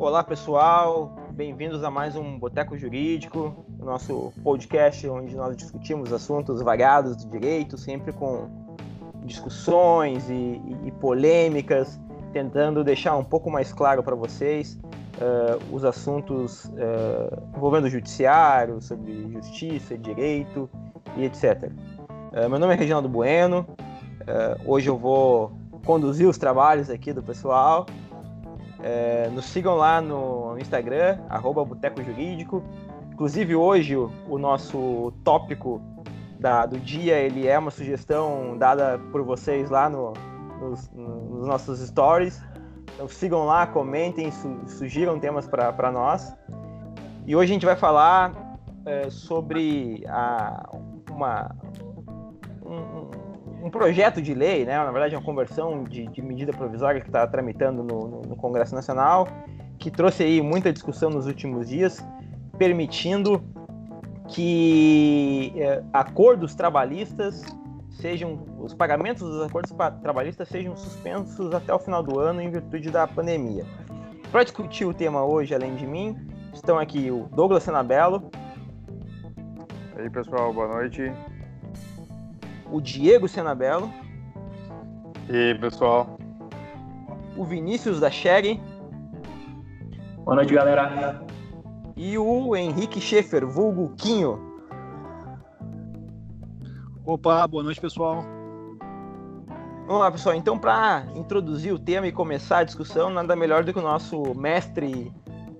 Olá pessoal, bem-vindos a mais um Boteco Jurídico, nosso podcast onde nós discutimos assuntos variados do direito, sempre com discussões e, e, e polêmicas, tentando deixar um pouco mais claro para vocês uh, os assuntos uh, envolvendo o judiciário, sobre justiça, direito e etc. Uh, meu nome é Reginaldo Bueno, hoje eu vou conduzir os trabalhos aqui do pessoal. É, nos sigam lá no Instagram, arroba Boteco Jurídico. Inclusive hoje o, nosso tópico da, do dia ele é uma sugestão dada por vocês lá no, nos, nos nossos stories. Então sigam lá, comentem, su, sugiram temas para nós. E hoje a gente vai falar é, sobre a, uma, um, projeto de lei, né, na verdade, uma conversão de, de medida provisória que está tramitando no, no, no, Congresso Nacional, que trouxe aí muita discussão nos últimos dias, permitindo que é, acordos trabalhistas sejam, os pagamentos dos acordos trabalhistas sejam suspensos até o final do ano em virtude da pandemia. Para discutir o tema hoje, além de mim, estão aqui o Douglas Senabello. E aí, pessoal, boa noite o Diego Senabello. E aí, pessoal? O Vinícius da Sherry. Boa noite, galera. E o Henrique Schaefer, vulgo Quinho. Opa, boa noite, pessoal. Vamos lá, pessoal. Então, para introduzir o tema e começar a discussão, nada melhor do que o nosso mestre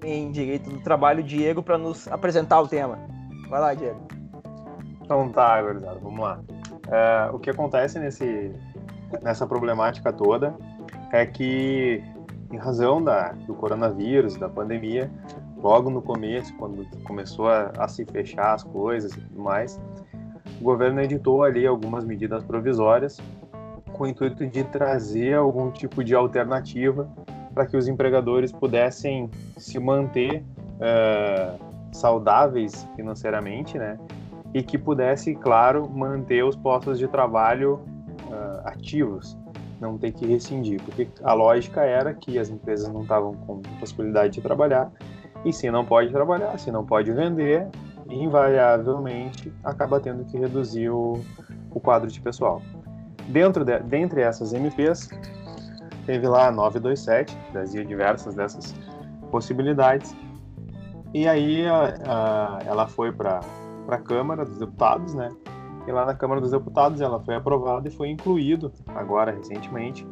em Direito do Trabalho, Diego, para nos apresentar o tema. Vai lá, Diego. Então tá, gurizada, vamos lá. É, o que acontece nesse, nessa problemática toda é que, em razão da, do coronavírus, da pandemia, logo no começo, quando começou a, a se fechar as coisas e tudo mais, o governo editou ali algumas medidas provisórias com o intuito de trazer algum tipo de alternativa para que os empregadores pudessem se manter uh, saudáveis financeiramente, né? E que pudesse, claro, manter os postos de trabalho uh, ativos, não ter que rescindir, porque a lógica era que as empresas não estavam com possibilidade de trabalhar, e se não pode trabalhar, se não pode vender, invariavelmente acaba tendo que reduzir o, o quadro de pessoal. Dentro de, dentre essas MPs, teve lá a 927, trazia diversas dessas possibilidades, e aí a, a, ela foi para para a Câmara dos Deputados, né? E lá na Câmara dos Deputados ela foi aprovada e foi incluído, agora recentemente,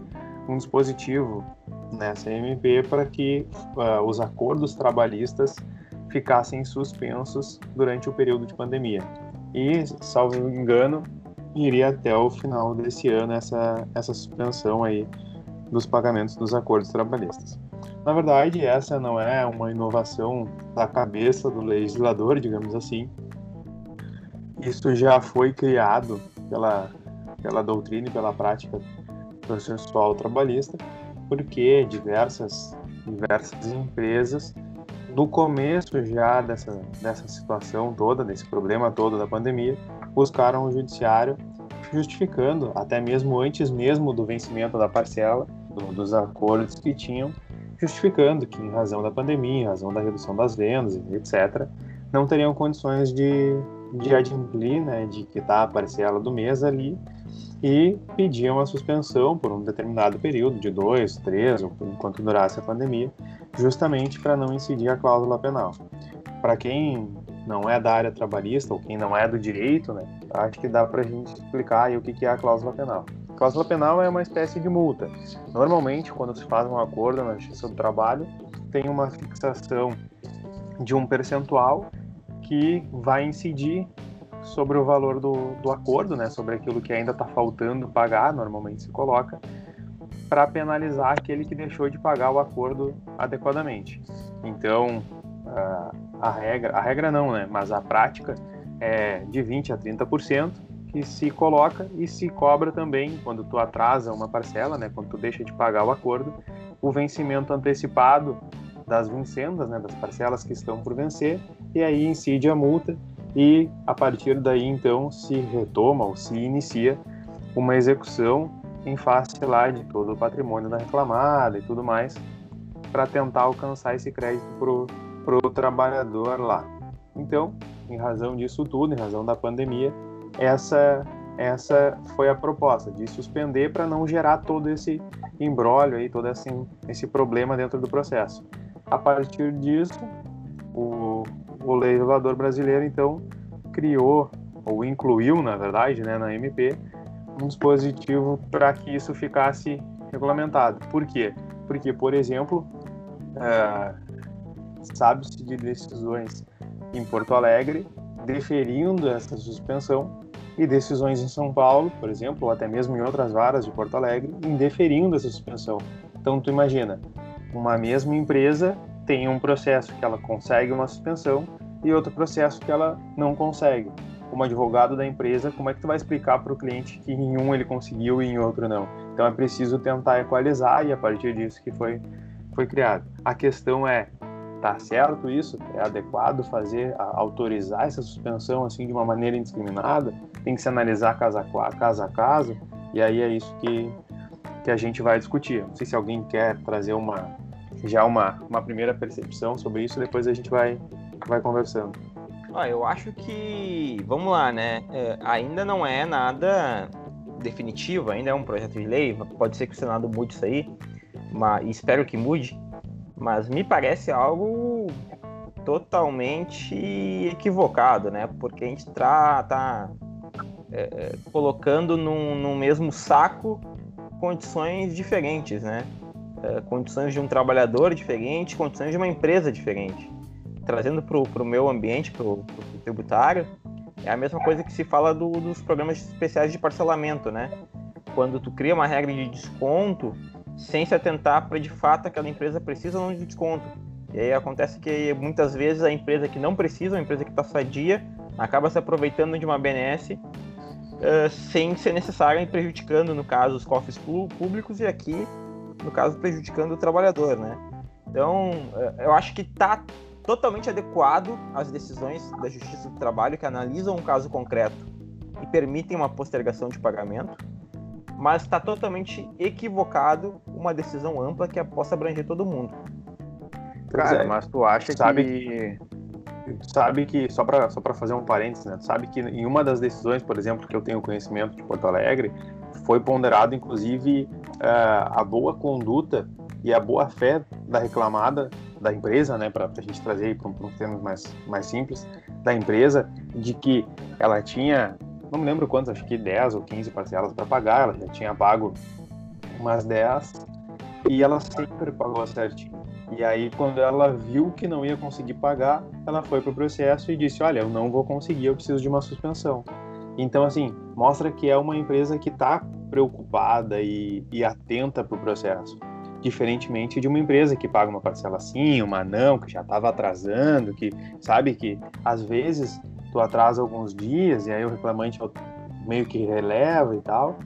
um dispositivo nessa MP para que uh, os acordos trabalhistas ficassem suspensos durante o período de pandemia. E, salvo engano, iria até o final desse ano essa, essa suspensão aí dos pagamentos dos acordos trabalhistas. Na verdade, essa não é uma inovação da cabeça do legislador, digamos assim, isso já foi criado pela, pela doutrina e pela prática processual trabalhista, porque diversas, diversas empresas, no começo já dessa, dessa situação toda, desse problema todo da pandemia, buscaram o judiciário justificando, até mesmo antes mesmo do vencimento da parcela, do, dos acordos que tinham, justificando que em razão da pandemia, em razão da redução das vendas, etc., não teriam condições de, de adimplir, né, de quitar a parcela do mês ali e pediam a suspensão por um determinado período, de dois, três, ou enquanto durasse a pandemia, justamente para não incidir a cláusula penal. Para quem não é da área trabalhista ou quem não é do direito, né, acho que dá para a gente explicar o que é a cláusula penal. A cláusula penal é uma espécie de multa. Normalmente, quando se faz um acordo na Justiça do Trabalho, tem uma fixação de um percentual que vai incidir sobre o valor do, do acordo, né, sobre aquilo que ainda está faltando pagar, normalmente se coloca, para penalizar aquele que deixou de pagar o acordo adequadamente. Então, a, regra, a regra não, né, mas a prática é de 20 a 30% que se coloca e se cobra também quando tu atrasa uma parcela, né, quando tu deixa de pagar o acordo, o vencimento antecipado das vincendas, né, das parcelas que estão por vencer, e aí incide a multa e a partir daí então se retoma ou se inicia uma execução em face lá de todo o patrimônio da reclamada e tudo mais, para tentar alcançar esse crédito para o trabalhador lá. Então, em razão disso tudo, em razão da pandemia, essa essa foi a proposta de suspender para não gerar todo esse embrólio aí, todo esse, esse problema dentro do processo. A partir disso, o, o legislador brasileiro então criou ou incluiu, na verdade, né, na MP, um dispositivo para que isso ficasse regulamentado. Por quê? Porque, por exemplo, é, sabe-se de decisões em Porto Alegre deferindo essa suspensão e decisões em São Paulo, por exemplo, ou até mesmo em outras varas de Porto Alegre, indeferindo essa suspensão. Então, tu imagina, uma mesma empresa tem um processo que ela consegue uma suspensão e outro processo que ela não consegue. Como advogado da empresa, como é que tu vai explicar para o cliente que em um ele conseguiu e em outro não? Então é preciso tentar equalizar e a partir disso que foi foi criado. A questão é tá certo isso? É adequado fazer, autorizar essa suspensão assim de uma maneira indiscriminada? Tem que se analisar caso a caso, a caso e aí é isso que, que a gente vai discutir. Não sei se alguém quer trazer uma já uma, uma primeira percepção sobre isso, depois a gente vai, vai conversando. Ah, eu acho que, vamos lá, né? É, ainda não é nada definitivo, ainda é um projeto de lei, pode ser que o Senado mude isso aí, mas espero que mude, mas me parece algo totalmente equivocado, né? Porque a gente tá, tá é, é, colocando num, num mesmo saco condições diferentes, né? É, condições de um trabalhador diferente, condições de uma empresa diferente. Trazendo para o meu ambiente, para o tributário, é a mesma coisa que se fala do, dos programas especiais de parcelamento, né? Quando tu cria uma regra de desconto, sem se atentar para de fato aquela empresa precisa ou não de desconto. E aí acontece que muitas vezes a empresa que não precisa, a empresa que está sadia, acaba se aproveitando de uma BNS uh, eh, sem ser necessária e prejudicando, no caso, os cofres públicos e aqui, no caso, prejudicando o trabalhador, né? Então, uh, eu acho que está totalmente adequado às decisões da Justiça do Trabalho que analisam um caso concreto e permitem uma postergação de pagamento mas está totalmente equivocado uma decisão ampla que possa abranger todo mundo. Cara, é, mas tu acha sabe que sabe que só para só fazer um parênteses, né? Sabe que em uma das decisões, por exemplo, que eu tenho conhecimento de Porto Alegre, foi ponderado inclusive uh, a boa conduta e a boa fé da reclamada da empresa, né, para a gente trazer para um, termos mais mais simples, da empresa, de que ela tinha não me lembro quantos, acho que 10 ou 15 parcelas para pagar, ela já tinha pago umas 10 e ela sempre pagou certinho. E aí, quando ela viu que não ia conseguir pagar, ela foi para o processo e disse: Olha, eu não vou conseguir, eu preciso de uma suspensão. Então, assim, mostra que é uma empresa que está preocupada e, e atenta para o processo. Diferentemente de uma empresa que paga uma parcela sim, uma não, que já estava atrasando, que sabe que às vezes tu atrasa alguns dias e aí o reclamante meio que releva e tal.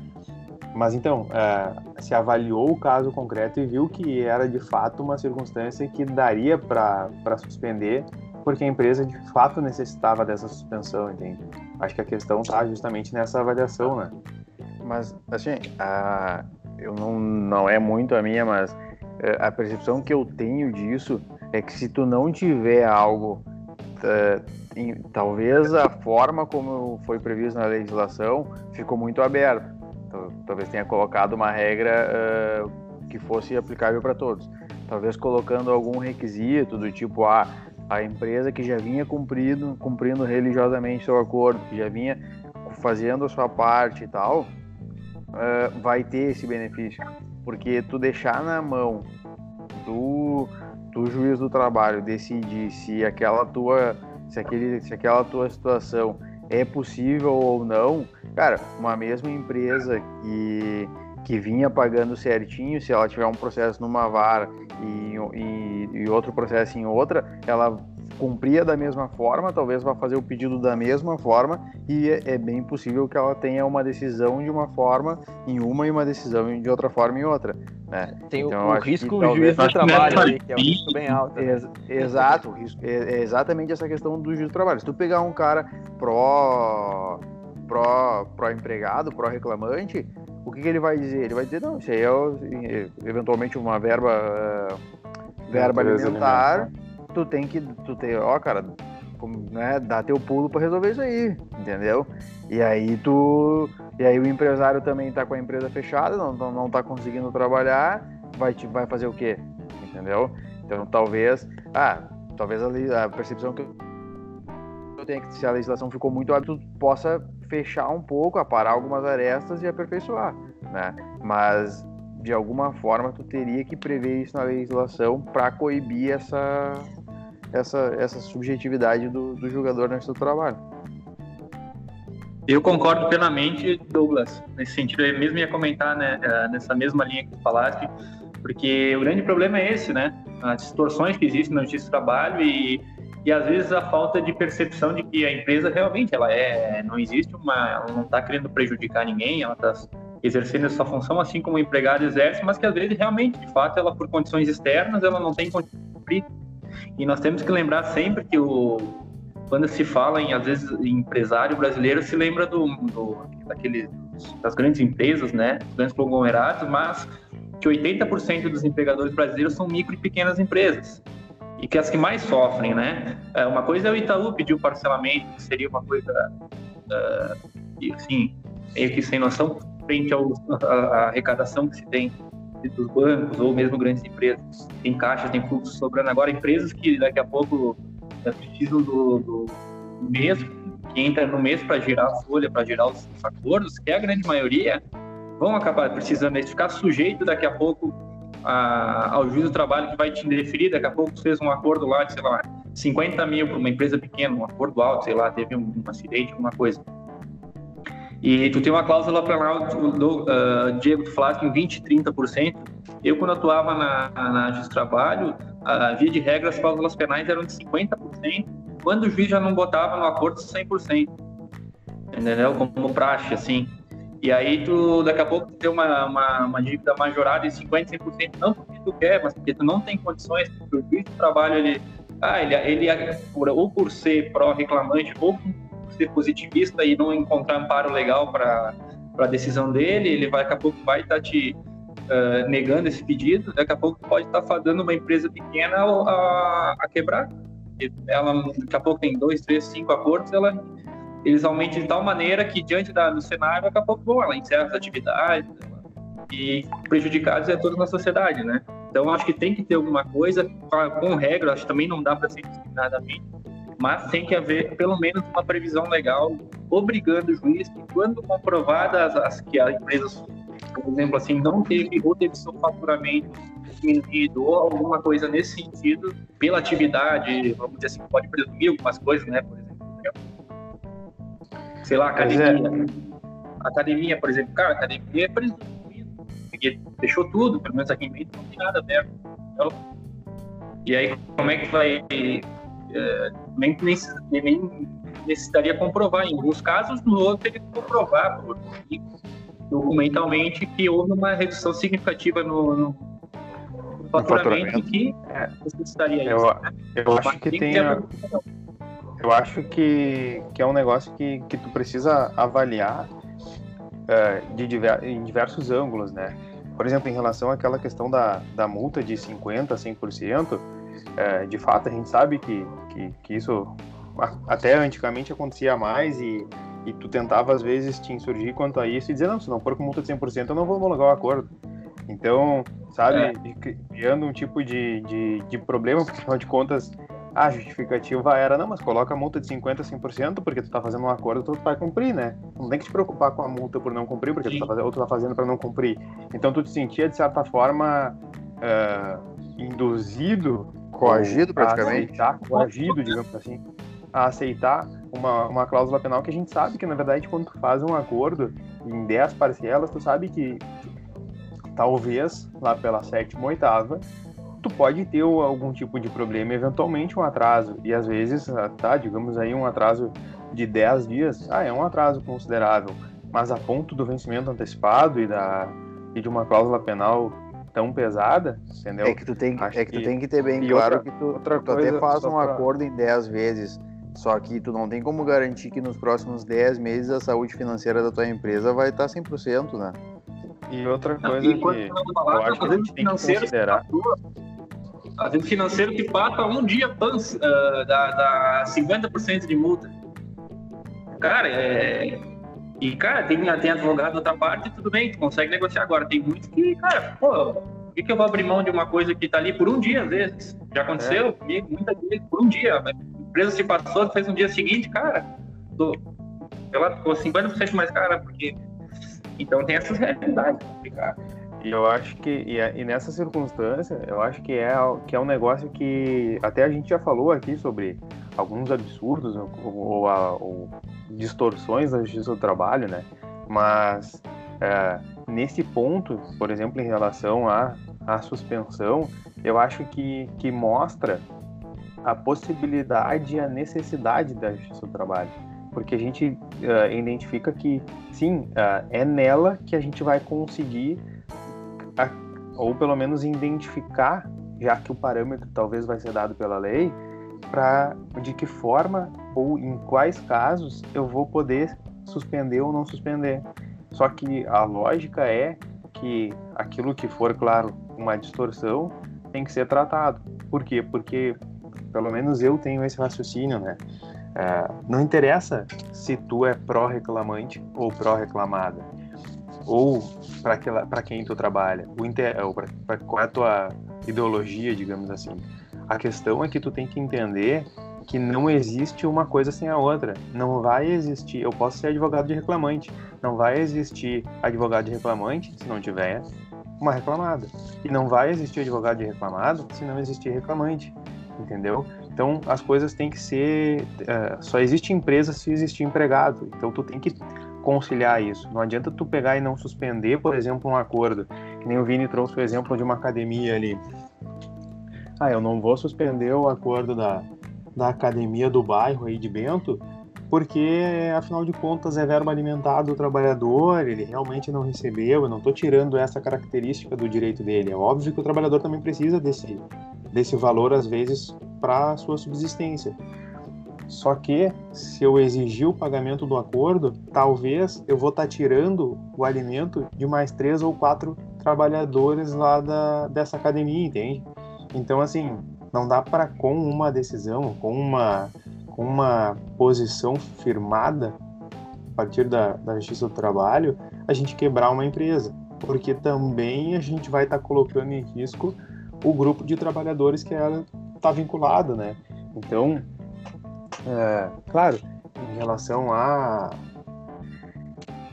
Mas então, é, se avaliou o caso concreto e viu que era de fato uma circunstância que daria para suspender, porque a empresa de fato necessitava dessa suspensão, entende? Acho que a questão está justamente nessa avaliação, né? Mas, assim, a, eu não, não é muito a minha, mas é, a percepção que eu tenho disso é que se tu não tiver algo uh, em, talvez a forma como foi previsto na legislação ficou muito aberta. Talvez tenha colocado uma regra uh, que fosse aplicável para todos. Talvez colocando algum requisito do tipo a ah, a empresa que já vinha cumprindo, cumprindo religiosamente seu acordo, que já vinha fazendo a sua parte e tal, uh, vai ter esse benefício. Porque tu deixar na mão do, do juiz do trabalho decidir se aquela tua se, aquele, se aquela tua situação é possível ou não, cara, uma mesma empresa que, que vinha pagando certinho, se ela tiver um processo numa vara e, e, e outro processo em outra, ela cumpria da mesma forma, talvez vá fazer o pedido da mesma forma e é, é, bem possível que ela tenha uma decisão de uma forma em uma e uma decisão de outra forma em outra. Né? Tem então, o, o risco do juiz do trabalho, ali, que é um risco bem alto. Né? exato, é, é, exatamente essa questão do juiz do trabalho. Se tu pegar um cara pró, pró, pró empregado, pró reclamante, o que, que ele vai dizer? Ele vai dizer, não, isso aí é eventualmente uma verba uh, verba alimentar, tu tem que, tu tem, ó, cara, né, dá teu pulo para resolver isso aí, entendeu? E aí tu, e aí o empresário também tá com a empresa fechada, não, não, não tá conseguindo trabalhar, vai te, vai fazer o quê? Entendeu? Então talvez, ah, talvez a, a percepção que eu tenho é que se a legislação ficou muito alta, tu possa fechar um pouco, aparar algumas arestas e aperfeiçoar, né? Mas de alguma forma tu teria que prever isso na legislação para coibir essa essa, essa subjetividade do, do jogador nesse seu trabalho. Eu concordo plenamente, Douglas, nesse sentido. Eu mesmo ia comentar né, eh, nessa mesma linha que tu falaste, porque o grande problema é esse, né? As distorções que existem no justiça do trabalho e, e às vezes a falta de percepção de que a empresa realmente ela é, não existe uma, ela não está querendo prejudicar ninguém, ela está exercendo essa função assim como o empregado exerce, mas que às vezes realmente, de fato, ela por condições externas, ela não tem condições de cumprir e nós temos que lembrar sempre que o, quando se fala em, às vezes, em empresário brasileiro, se lembra do, do daquele, das grandes empresas, né, dos grandes conglomerados, mas que 80% dos empregadores brasileiros são micro e pequenas empresas. E que as que mais sofrem, né? É, uma coisa é o Itaú pedir o parcelamento, que seria uma coisa, uh, assim, meio que sem noção, frente à arrecadação que se tem dos bancos ou mesmo grandes empresas. Tem caixas, tem fluxo sobrando. Agora, empresas que daqui a pouco eh, precisam do, do mês, que entra no mês para girar a folha, para girar os acordos, que é a grande maioria, vão acabar precisando de ficar sujeito daqui a pouco a, ao juízo do trabalho que vai te indeferir. Daqui a pouco fez um acordo lá de, sei lá, 50 mil para uma empresa pequena, um acordo alto, sei lá, teve um, um acidente, alguma coisa e tu tem uma cláusula penal, do, uh, Diego, tu falaste em 20%, 30%. Eu, quando atuava na, na Justiça do Trabalho, a via de regra, as cláusulas penais eram de 50%, quando o juiz já não botava no acordo 100%. Entendeu? Como praxe, assim. E aí, tu, daqui a pouco, tu tem uma, uma, uma dívida majorada de 50%, 100%, não porque tu quer, mas porque tu não tem condições, porque o juiz do trabalho, ele, ah, ele, ele ou por ser pró-reclamante, ou ser positivista e não encontrar amparo legal para a decisão dele, ele vai, daqui a pouco vai estar tá te uh, negando esse pedido, daqui a pouco pode estar tá fadando uma empresa pequena a, a quebrar. Ela, daqui a pouco tem dois, três, cinco acordos, ela, eles aumentam de tal maneira que, diante da, do cenário, daqui a pouco bom, ela encerra as atividades e prejudicados é toda na sociedade, né? Então, acho que tem que ter alguma coisa com regra, acho que também não dá para ser discriminadamente, mas tem que haver pelo menos uma previsão legal obrigando o juiz que quando comprovadas as que a empresa, por exemplo, assim, não teve ou teve seu faturamento diminuído ou alguma coisa nesse sentido pela atividade, vamos dizer assim, pode presumir algumas coisas, né, por exemplo, sei lá, é. academia, academia, por exemplo, cara, academia é presumido, porque fechou tudo, pelo menos aqui em Bento não tem nada aberto, então, e aí como é que vai é, nem, nem, necessitaria comprovar. Em alguns casos, no outro, teria que comprovar documentalmente que houve uma redução significativa no, no faturamento, faturamento. que é. necessitaria eu, isso. Né? Eu acho que tem. A... Eu acho que, que é um negócio que, que tu precisa avaliar uh, de diver, em diversos ângulos, né? Por exemplo, em relação àquela questão da, da multa de 50% a 100%, é, de fato, a gente sabe que, que, que, isso até antigamente acontecia mais e, e tu tentava às vezes te insurgir quanto a isso e dizer, não, se não for com multa de 100%, eu não vou homologar o acordo. Então, sabe, é. criando um tipo de, de, de problema, porque afinal de contas a justificativa era, não, mas coloca a multa de 50% a 100%, porque tu tá fazendo um acordo, tu vai cumprir, né? Não tem que te preocupar com a multa por não cumprir, porque tu tá fazendo, ou tu tá fazendo para não cumprir. Então tu te sentia, de certa forma, uh, induzido coagido praticamente. Aceitar, coagido, digamos assim, a aceitar uma, uma cláusula penal que a gente sabe que, na verdade, quando tu faz um acordo em 10 parcelas, tu sabe que talvez lá pela sétima ou oitava tu pode ter algum tipo de problema, eventualmente um atraso. E às vezes, ah, tá, digamos aí um atraso de 10 dias, ah, é um atraso considerável. Mas a ponto do vencimento antecipado e, da, e de uma cláusula penal tão pesada, entendeu? É que tu tem, é que tu tem que ter bem claro outra, que tu, tu coisa, até faz um pra... acordo em 10 vezes, só que tu não tem como garantir que nos próximos 10 meses a saúde financeira da tua empresa vai estar 100%, né? E outra coisa não, que eu acho que a gente tem que considerar... Às vezes financeiro que passa um dia pans, uh, dá, dá 50% de multa. Cara, é. E, cara, tem, tem advogado da outra parte, tudo bem, tu consegue negociar agora. Tem muitos que, cara, pô, por que, que eu vou abrir mão de uma coisa que tá ali por um dia, às vezes? Já aconteceu é. comigo, muitas vezes, por um dia. A empresa se passou, fez um dia seguinte, cara, tô, ela ficou 50% mais cara, porque. Então tem essas realidades, cara. E eu acho que, e, e, nessa circunstância, eu acho que é, que é um negócio que até a gente já falou aqui sobre alguns absurdos ou, ou, ou distorções da justiça do trabalho, né? Mas é, nesse ponto, por exemplo, em relação à, à suspensão, eu acho que, que mostra a possibilidade e a necessidade da justiça do trabalho. Porque a gente uh, identifica que, sim, uh, é nela que a gente vai conseguir ou pelo menos identificar, já que o parâmetro talvez vai ser dado pela lei, para de que forma ou em quais casos eu vou poder suspender ou não suspender. Só que a lógica é que aquilo que for, claro, uma distorção tem que ser tratado. Por quê? Porque pelo menos eu tenho esse raciocínio, né? É, não interessa se tu é pró-reclamante ou pró-reclamada ou para quem tu trabalha, inter, ou pra, qual é a tua ideologia, digamos assim. A questão é que tu tem que entender que não existe uma coisa sem a outra. Não vai existir. Eu posso ser advogado de reclamante. Não vai existir advogado de reclamante se não tiver uma reclamada. E não vai existir advogado de reclamado se não existir reclamante. Entendeu? Então as coisas têm que ser. Uh, só existe empresa se existir empregado. Então tu tem que conciliar isso. Não adianta tu pegar e não suspender, por exemplo, um acordo. Que nem o Vini trouxe o exemplo de uma academia ali. Ah, eu não vou suspender o acordo da, da academia do bairro aí de Bento, porque afinal de contas é verba alimentar do trabalhador, ele realmente não recebeu, eu não estou tirando essa característica do direito dele. É óbvio que o trabalhador também precisa desse, desse valor, às vezes, para sua subsistência. Só que, se eu exigir o pagamento do acordo, talvez eu vou estar tá tirando o alimento de mais três ou quatro trabalhadores lá da, dessa academia, entende? Então, assim, não dá para, com uma decisão, com uma, com uma posição firmada a partir da, da Justiça do Trabalho, a gente quebrar uma empresa, porque também a gente vai estar tá colocando em risco o grupo de trabalhadores que ela está vinculada, né? Então, é, claro, em relação a,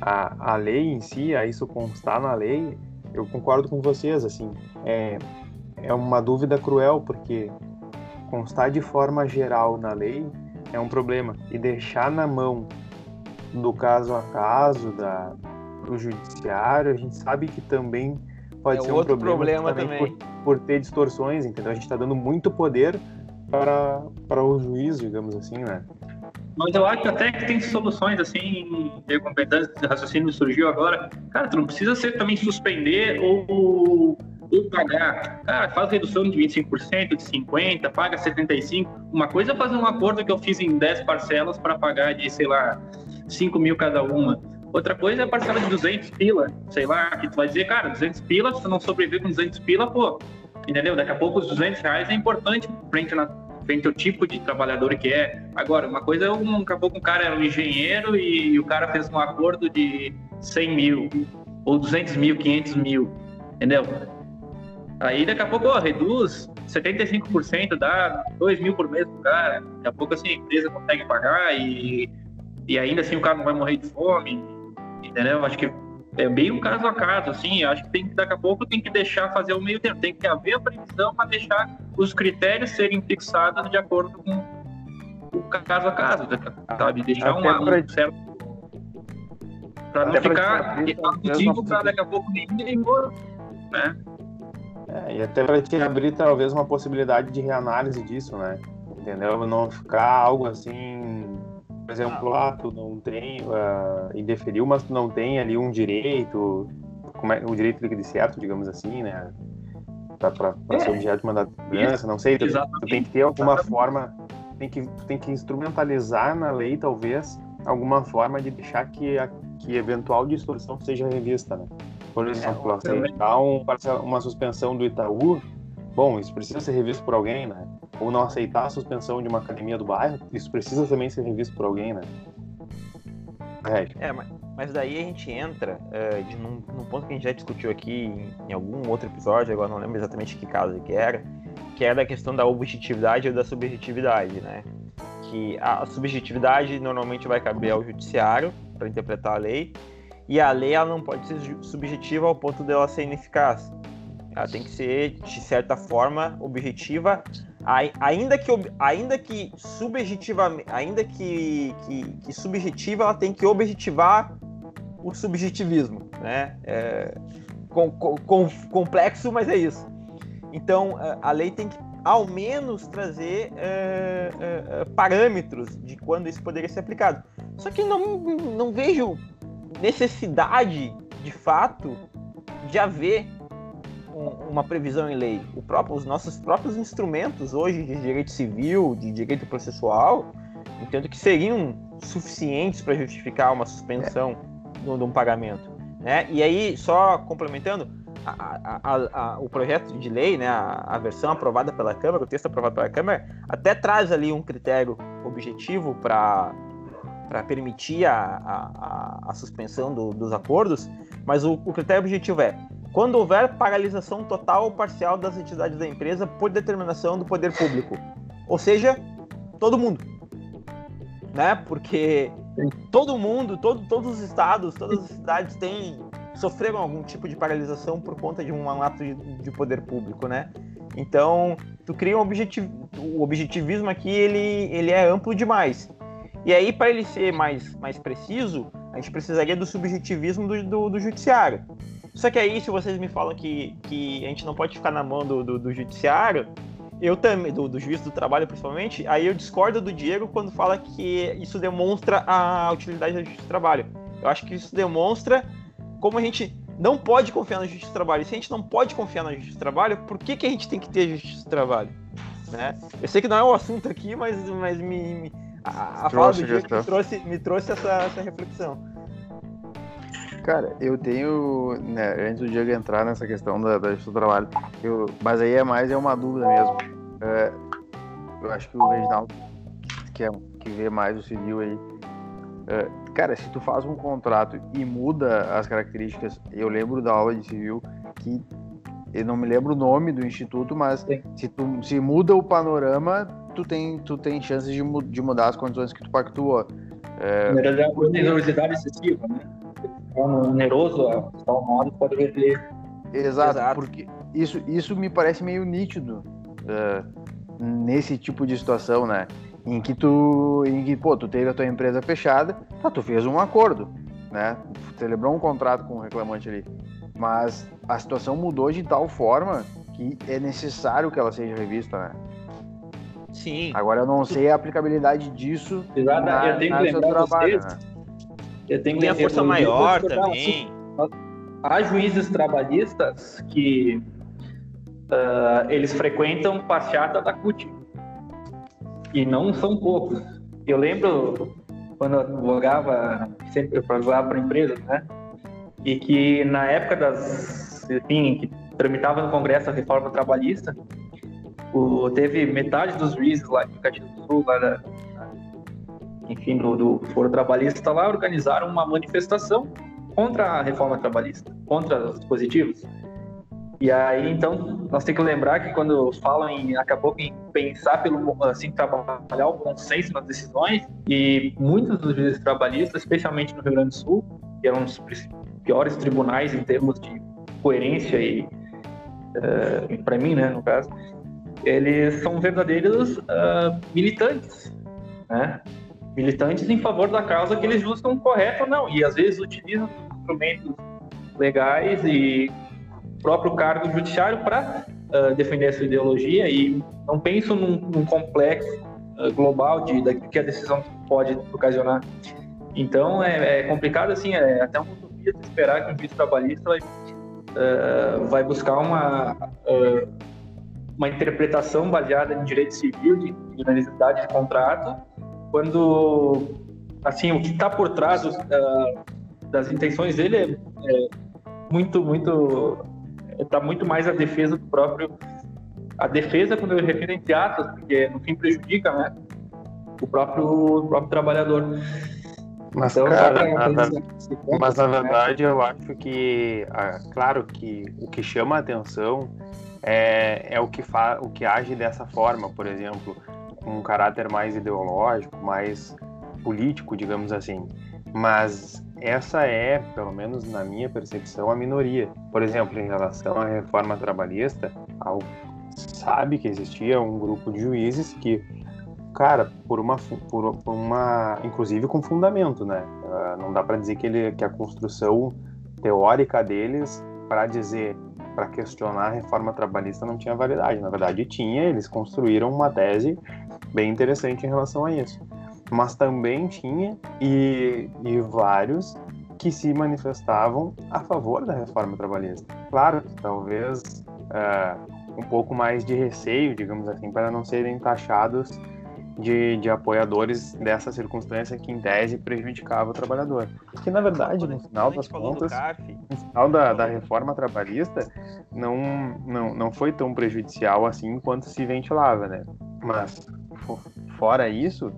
a, a lei em si, a isso constar na lei, eu concordo com vocês, assim, é, é uma dúvida cruel, porque constar de forma geral na lei é um problema, e deixar na mão do caso a caso, da, do judiciário, a gente sabe que também pode é ser um problema, problema também, também. Por, por, ter distorções, entendeu? A gente está dando muito poder para, para o juiz, digamos assim, né? Mas eu acho até que tem soluções, assim, meio competentes, esse raciocínio surgiu agora. Cara, tu não precisa ser também suspender ou, ou pagar. Cara, faz redução de 25%, de 50%, paga 75%. Uma coisa é fazer um acordo que eu fiz em 10 parcelas para pagar de, sei lá, 5 mil cada uma. Outra coisa é a parcela de 200 pila, sei lá, que tu vai dizer, cara, 200 pila, se tu não sobreviver com 200 pila, pô, entendeu? Daqui a pouco os 200 reais é importante frente, na, frente ao tipo de trabalhador que é. Agora, uma coisa é um, daqui a pouco um cara era um engenheiro e, e o cara fez um acordo de 100 mil, ou 200 mil, 500 mil, entendeu? Aí daqui a pouco, ó, reduz 75%, dá 2 mil por mês pro cara. Daqui a pouco assim a empresa consegue pagar e, e ainda assim o cara não vai morrer de fome, entendeu? Acho que é bem um caso a caso, assim, acho que tem que, daqui a pouco tem que deixar fazer o meio tempo, tem que haver a previsão para deixar os critérios serem fixados de acordo com o caso a caso, sabe? Deixar um, um certo. Para não ficar motivo para daqui a pouco ninguém né? É, e até para te abrir talvez uma possibilidade de reanálise disso, né? Entendeu? Não ficar algo assim por exemplo, ah, tu não tem, uh, indeferiu, mas tu não tem ali um direito, como é, o direito de certo, digamos assim, né? Para é. ser objeto de mandato de segurança, não sei, tu, tu, tem que ter alguma forma, tem que, tem que instrumentalizar na lei, talvez, alguma forma de deixar que, a, que eventual distorção seja revista, né? Por exemplo, é, aceitar um, uma suspensão do Itaú, bom, isso precisa ser revisto por alguém, né? Ou não aceitar a suspensão de uma academia do bairro, isso precisa também ser revisto por alguém, né? É, mas, mas daí a gente entra uh, de, num, num, ponto que a gente já discutiu aqui em, em, algum outro episódio, agora não lembro exatamente que caso que era, que era a questão da objetividade ou da subjetividade, né? Que a subjetividade normalmente vai caber ao judiciário para interpretar a lei, e a lei ela não pode ser subjetiva ao ponto dela ser ineficaz. Ela tem que ser, de certa forma, objetiva, ainda que, ainda que subjetivamente, ainda que, que, que subjetiva, ela tem que objetivar o subjetivismo, né? É, com, com, complexo, mas é isso. Então, a lei tem que, ao menos, trazer é, é, é, parâmetros de quando isso poderia ser aplicado. Só que não, não vejo necessidade, de fato, de haver uma previsão em lei. Próprio, os nossos próprios instrumentos hoje de direito civil, de direito processual, entendo que seriam suficientes para justificar uma suspensão é. de um pagamento. Né? E aí, só complementando, a, a, a, o projeto de lei, né, a, versão aprovada pela Câmara, o texto aprovado pela Câmara, até traz ali um critério objetivo para permitir a, a, suspensão do, dos acordos, mas o, o critério objetivo é quando houver paralisação total ou parcial das entidades da empresa por determinação do poder público. Ou seja, todo mundo. Né? Porque todo mundo, todo, todos os estados, todas as cidades têm sofreram algum tipo de paralisação por conta de um ato de, de poder público, né? Então, tu cria um objetivo, o objetivismo aqui ele, ele é amplo demais. E aí, para ele ser mais, mais preciso, a gente precisaria do subjetivismo do, do, do judiciário. Só que aí, se vocês me falam que, que a gente não pode ficar na mão do, do, do judiciário, eu também, do, do juiz do trabalho principalmente, aí eu discordo do Diego quando fala que isso demonstra a utilidade da justiça do trabalho. Eu acho que isso demonstra como a gente não pode confiar na justiça do trabalho. E se a gente não pode confiar na justiça do trabalho, por que, que a gente tem que ter justiça do trabalho? Né? Eu sei que não é o assunto aqui, mas, mas me, me a, a fala do Diego me trouxe, me trouxe essa, essa reflexão. Cara, eu tenho, né, antes do Diego entrar nessa questão da, da do trabalho, eu, mas aí é mais é uma dúvida mesmo. É, eu acho que o Reginaldo, que, é, que vê mais o civil aí, é, cara, se tu faz um contrato e muda as características, eu lembro da aula de civil que eu não me lembro o nome do instituto, mas se, tu, se muda o panorama, tu tem, tu tem chances de, de mudar as condições que tu pactua. É, onerosidade excessiva, né? Oneroso, a tal modo, pode rever. Exato, Exato, porque isso, isso me parece meio nítido uh, nesse tipo de situação, né? Em que tu, em que, pô, tu teve a tua empresa fechada, tá, tu fez um acordo, né? Celebrou um contrato com o reclamante ali. Mas a situação mudou de tal forma que é necessário que ela seja revista, né? Sim. Agora eu não sei a aplicabilidade disso Exato, na, eu tenho que lembrar trabalho, vocês, né? Eu tenho Tem a força maior também. Há juízes trabalhistas que uh, eles frequentam passeata da CUT. E não são poucos. Eu lembro quando eu advogava, sempre advogava para empresas, né? E que na época das, enfim, que tramitava no Congresso a reforma trabalhista, o, teve metade dos juízes lá em Caxias do Sul, lá da, enfim, do, do Foro Trabalhista lá, organizaram uma manifestação contra a reforma trabalhista, contra os dispositivos. E aí, então, nós temos que lembrar que quando falam em, acabou em pensar pelo, assim, trabalhar o bom senso nas decisões, e muitos dos juízes trabalhistas, especialmente no Rio Grande do Sul, que eram os piores tribunais em termos de coerência e, uh, eh, para mim, né, no caso, eles são verdadeiros uh, militantes, né? Militantes em favor da causa que eles julgam correta ou não. E às vezes utilizam instrumentos legais e próprio cargo judiciário para uh, defender essa ideologia e não pensam num, num complexo uh, global de, de que a decisão pode ocasionar. Então é, é complicado assim, é até uma utopia esperar que um juiz trabalhista vai, uh, vai buscar uma uma interpretação baseada em direito civil de generalidade de contrato quando assim o que está por trás das intenções dele é, é muito muito está muito mais a defesa do próprio a defesa, quando eu refiro entre aspas, porque no fim prejudica, né? O próprio, o próprio trabalhador. Mas, então, cara, na, na, mas na verdade eu acho que, ah, claro que o que chama a atenção é, é o, que fa, o que age dessa forma, por exemplo, um caráter mais ideológico, mais político, digamos assim. Mas essa é, pelo menos na minha percepção, a minoria. Por exemplo, em relação à reforma trabalhista, sabe que existia um grupo de juízes que, cara, por uma, por, por uma, inclusive com fundamento, né? Uh, não dá para dizer que ele, que a construção teórica deles para dizer, para questionar a reforma trabalhista não tinha validade. Na verdade, tinha. Eles construíram uma tese bem interessante em relação a isso mas também tinha e, e vários que se manifestavam a favor da reforma trabalhista. Claro, talvez uh, um pouco mais de receio, digamos assim, para não serem taxados de, de, apoiadores dessa circunstância que, em tese, prejudicava o trabalhador. Que, na verdade, no final das contas, no final da, da reforma trabalhista, não, não, não foi tão prejudicial assim quanto se ventilava, né? Mas, fora isso,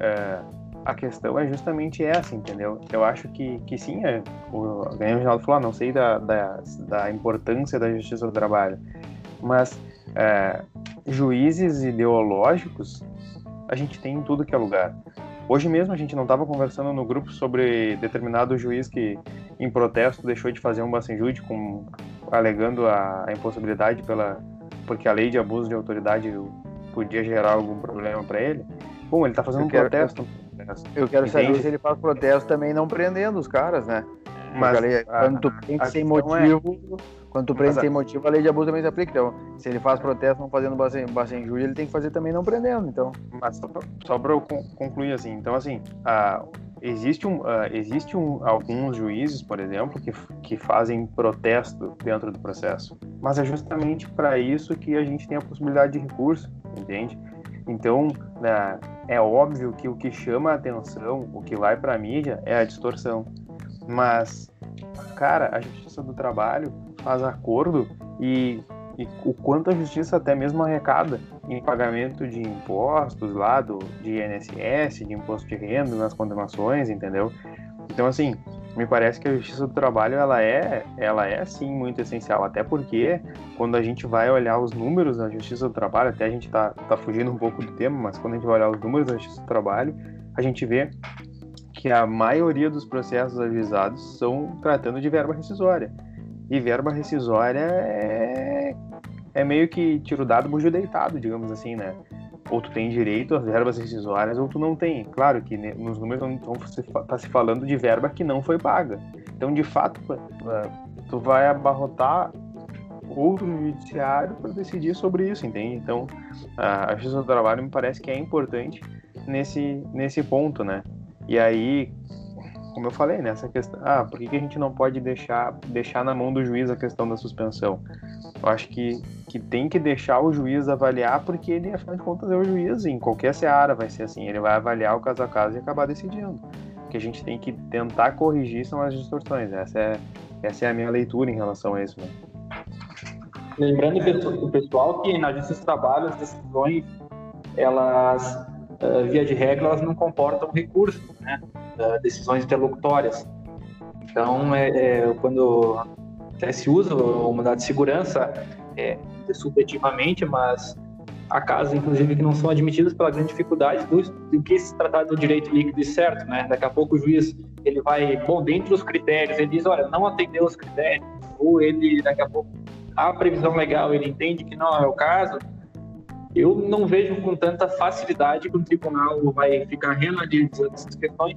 é, a questão é justamente essa, entendeu? Eu acho que, que sim, é, o Ganhar Reginaldo falou, ah, não sei da, da, da, importância da justiça do trabalho, mas é, juízes ideológicos a gente tem em tudo que é lugar. Hoje mesmo a gente não estava conversando no grupo sobre determinado juiz que, em protesto, deixou de fazer um bacenjude com alegando a, a impossibilidade pela porque a lei de abuso de autoridade podia gerar algum problema para ele. Bom, ele tá fazendo eu um quero, protesto. Eu quero saber se ele faz protesto também não prendendo os caras, né? Mas lei, quando tu prende sem é motivo, é... quando tu prende sem motivo, a lei de abuso também se aplica. Então, se ele faz protesto não fazendo base em juízo, ele tem que fazer também não prendendo. Então, mas só pra, só pra eu concluir assim, então assim, a, existe um, uh, existe um, alguns juízes, por exemplo, que, que fazem protesto dentro do processo. Mas é justamente para isso que a gente tem a possibilidade de recurso, entende? Então, né, é óbvio que o que chama a atenção, o que vai para a mídia, é a distorção. Mas, cara, a Justiça do Trabalho faz acordo e, e o quanto a Justiça até mesmo arrecada em pagamento de impostos lá, do, de INSS, de imposto de renda, nas condenações, entendeu? Então, assim, me parece que a justiça do trabalho ela é, ela é sim muito essencial, até porque quando a gente vai olhar os números da justiça do trabalho, até a gente tá, tá fugindo um pouco do tema, mas quando a gente vai olhar os números da justiça do trabalho, a gente vê que a maioria dos processos ajuizados são tratando de verba rescisória. E verba rescisória é, é meio que tiro dado, bujo deitado, digamos assim, né? ou tu tem direito às verbas rescisórias ou tu não tem. Claro que nos números não está se falando de verba que não foi paga. Então, de fato, tu vai abarrotar outro judiciário para decidir sobre isso, entende? Então, a justiça do trabalho me parece que é importante nesse, nesse ponto, né? E aí, como eu falei, nessa questão, ah, por que, que a gente não pode deixar, deixar na mão do juiz a questão da suspensão? Eu acho que, que tem que deixar o juiz avaliar, porque ele, afinal de contas, é o juiz, em qualquer seara vai ser assim, ele vai avaliar o caso a caso e acabar decidindo. O que a gente tem que tentar corrigir são as distorções, essa é, essa é a minha leitura em relação a isso. Né? Lembrando o pessoal que na Justiça do Trabalho as decisões, elas uh, via de regra, elas não comportam recurso, né? Decisões interlocutórias. Então, é, é, quando até se usa o mandado de segurança é, subjetivamente, mas há casos, inclusive, que não são admitidos pela grande dificuldade do, do que se tratar do direito líquido e certo, né? Daqui a pouco o juiz, ele vai, bom, dentro dos critérios, ele diz, olha, não atendeu os critérios, ou ele, daqui a pouco, a previsão legal, ele entende que não é o caso, eu não vejo com tanta facilidade que o tribunal vai ficar reanalisando essas questões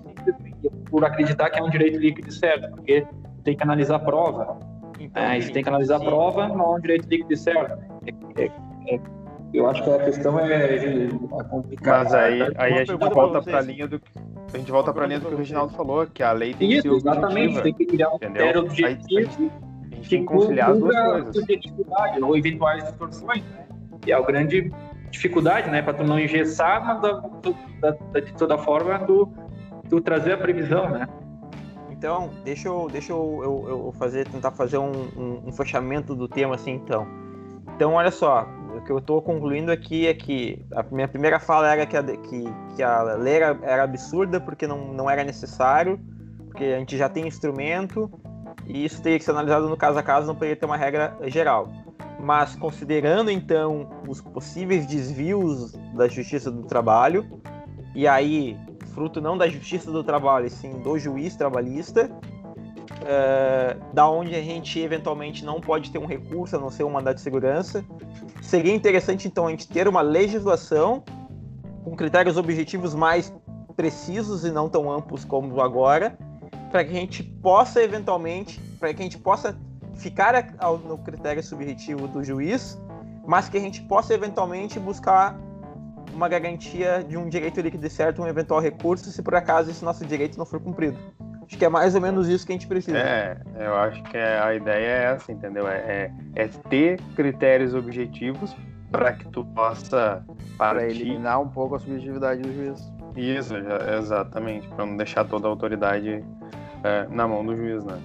por acreditar que é um direito líquido e certo, porque tem que analisar a prova. Então, é, tem que analisar a prova, não é um direito líquido e certo. É, é, é, eu acho que a questão é, é complicada. Mas aí, aí a gente volta para a linha do a gente volta para a linha do que o Reginaldo falou, que a lei tem que ser Exatamente, tem que criar um critério objetivo. A gente, a gente tem que conciliar as duas coisas. Ou eventuais distorções, né? E é o grande dificuldade, né, para tu não engessar, mas da, da, de toda forma tu, tu trazer a previsão, né? Então, deixa eu, deixa eu, eu, eu fazer, tentar fazer um, um, um, fechamento do tema assim, então. Então, olha só, o que eu estou concluindo aqui é que a minha primeira fala era que a, que, que a lei era, era absurda porque não, não era necessário, porque a gente já tem instrumento e isso teria que ser analisado no caso a caso, não poderia ter uma regra geral. Mas considerando então os possíveis desvios da Justiça do Trabalho, e aí fruto não da Justiça do Trabalho, sim do juiz trabalhista, uh, da onde a gente eventualmente não pode ter um recurso, a não ser um mandato de segurança. Seria interessante, então, a gente ter uma legislação com critérios objetivos mais precisos e não tão amplos como agora, para que a gente possa eventualmente, para que a gente possa ficar no critério subjetivo do juiz, mas que a gente possa eventualmente buscar uma garantia de um direito líquido e certo, um eventual recurso, se por acaso esse nosso direito não for cumprido. Acho que é mais ou menos isso que a gente precisa. É, eu acho que a ideia é essa, entendeu? É, é, é ter critérios objetivos para que tu possa para eliminar um pouco a subjetividade do juiz. Isso, exatamente, para não deixar toda a autoridade é, na mão do juiz, né?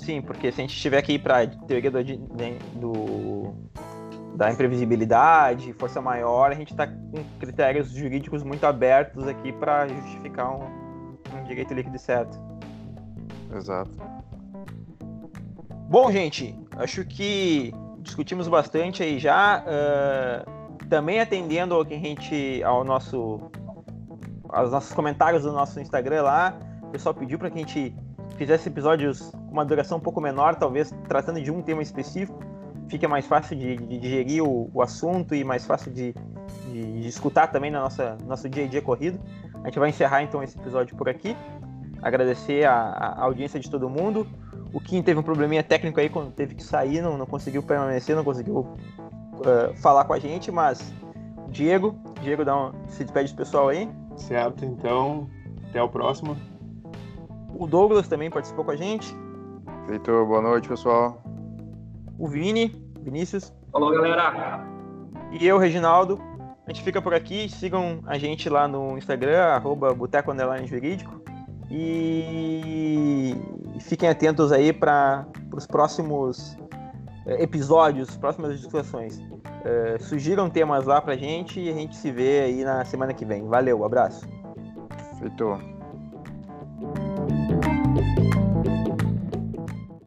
Sim, porque se a gente estiver aqui para teoria do, do, da imprevisibilidade, força maior, a gente está com critérios jurídicos muito abertos aqui para justificar um, um direito líquido certo. Exato. Bom, gente, acho que discutimos bastante aí já. Uh, também atendendo ao que a gente, ao nosso, aos nossos comentários do nosso Instagram lá, o pessoal pediu para que a gente fizesse episódios com uma duração um pouco menor, talvez tratando de um tema específico, fica mais fácil de, de digerir o, o, assunto e mais fácil de, de, de escutar também no nossa, nosso dia a dia corrido. A gente vai encerrar então esse episódio por aqui agradecer a, a, audiência de todo mundo. O Kim teve um probleminha técnico aí quando teve que sair, não, não conseguiu permanecer, não conseguiu uh, falar com a gente, mas Diego, Diego dá um, se despede do pessoal aí. Certo, então até o próximo. O Douglas também participou com a gente. Feito, boa noite, pessoal. O Vini, Vinícius. Falou, galera. E eu, Reginaldo. A gente fica por aqui. Sigam a gente lá no Instagram, arroba Boteco Jurídico. E fiquem atentos aí para os próximos eh, episódios, próximas discussões. Uh, sugiram temas lá pra gente e a gente se vê aí na semana que vem. Valeu, abraço. Feito.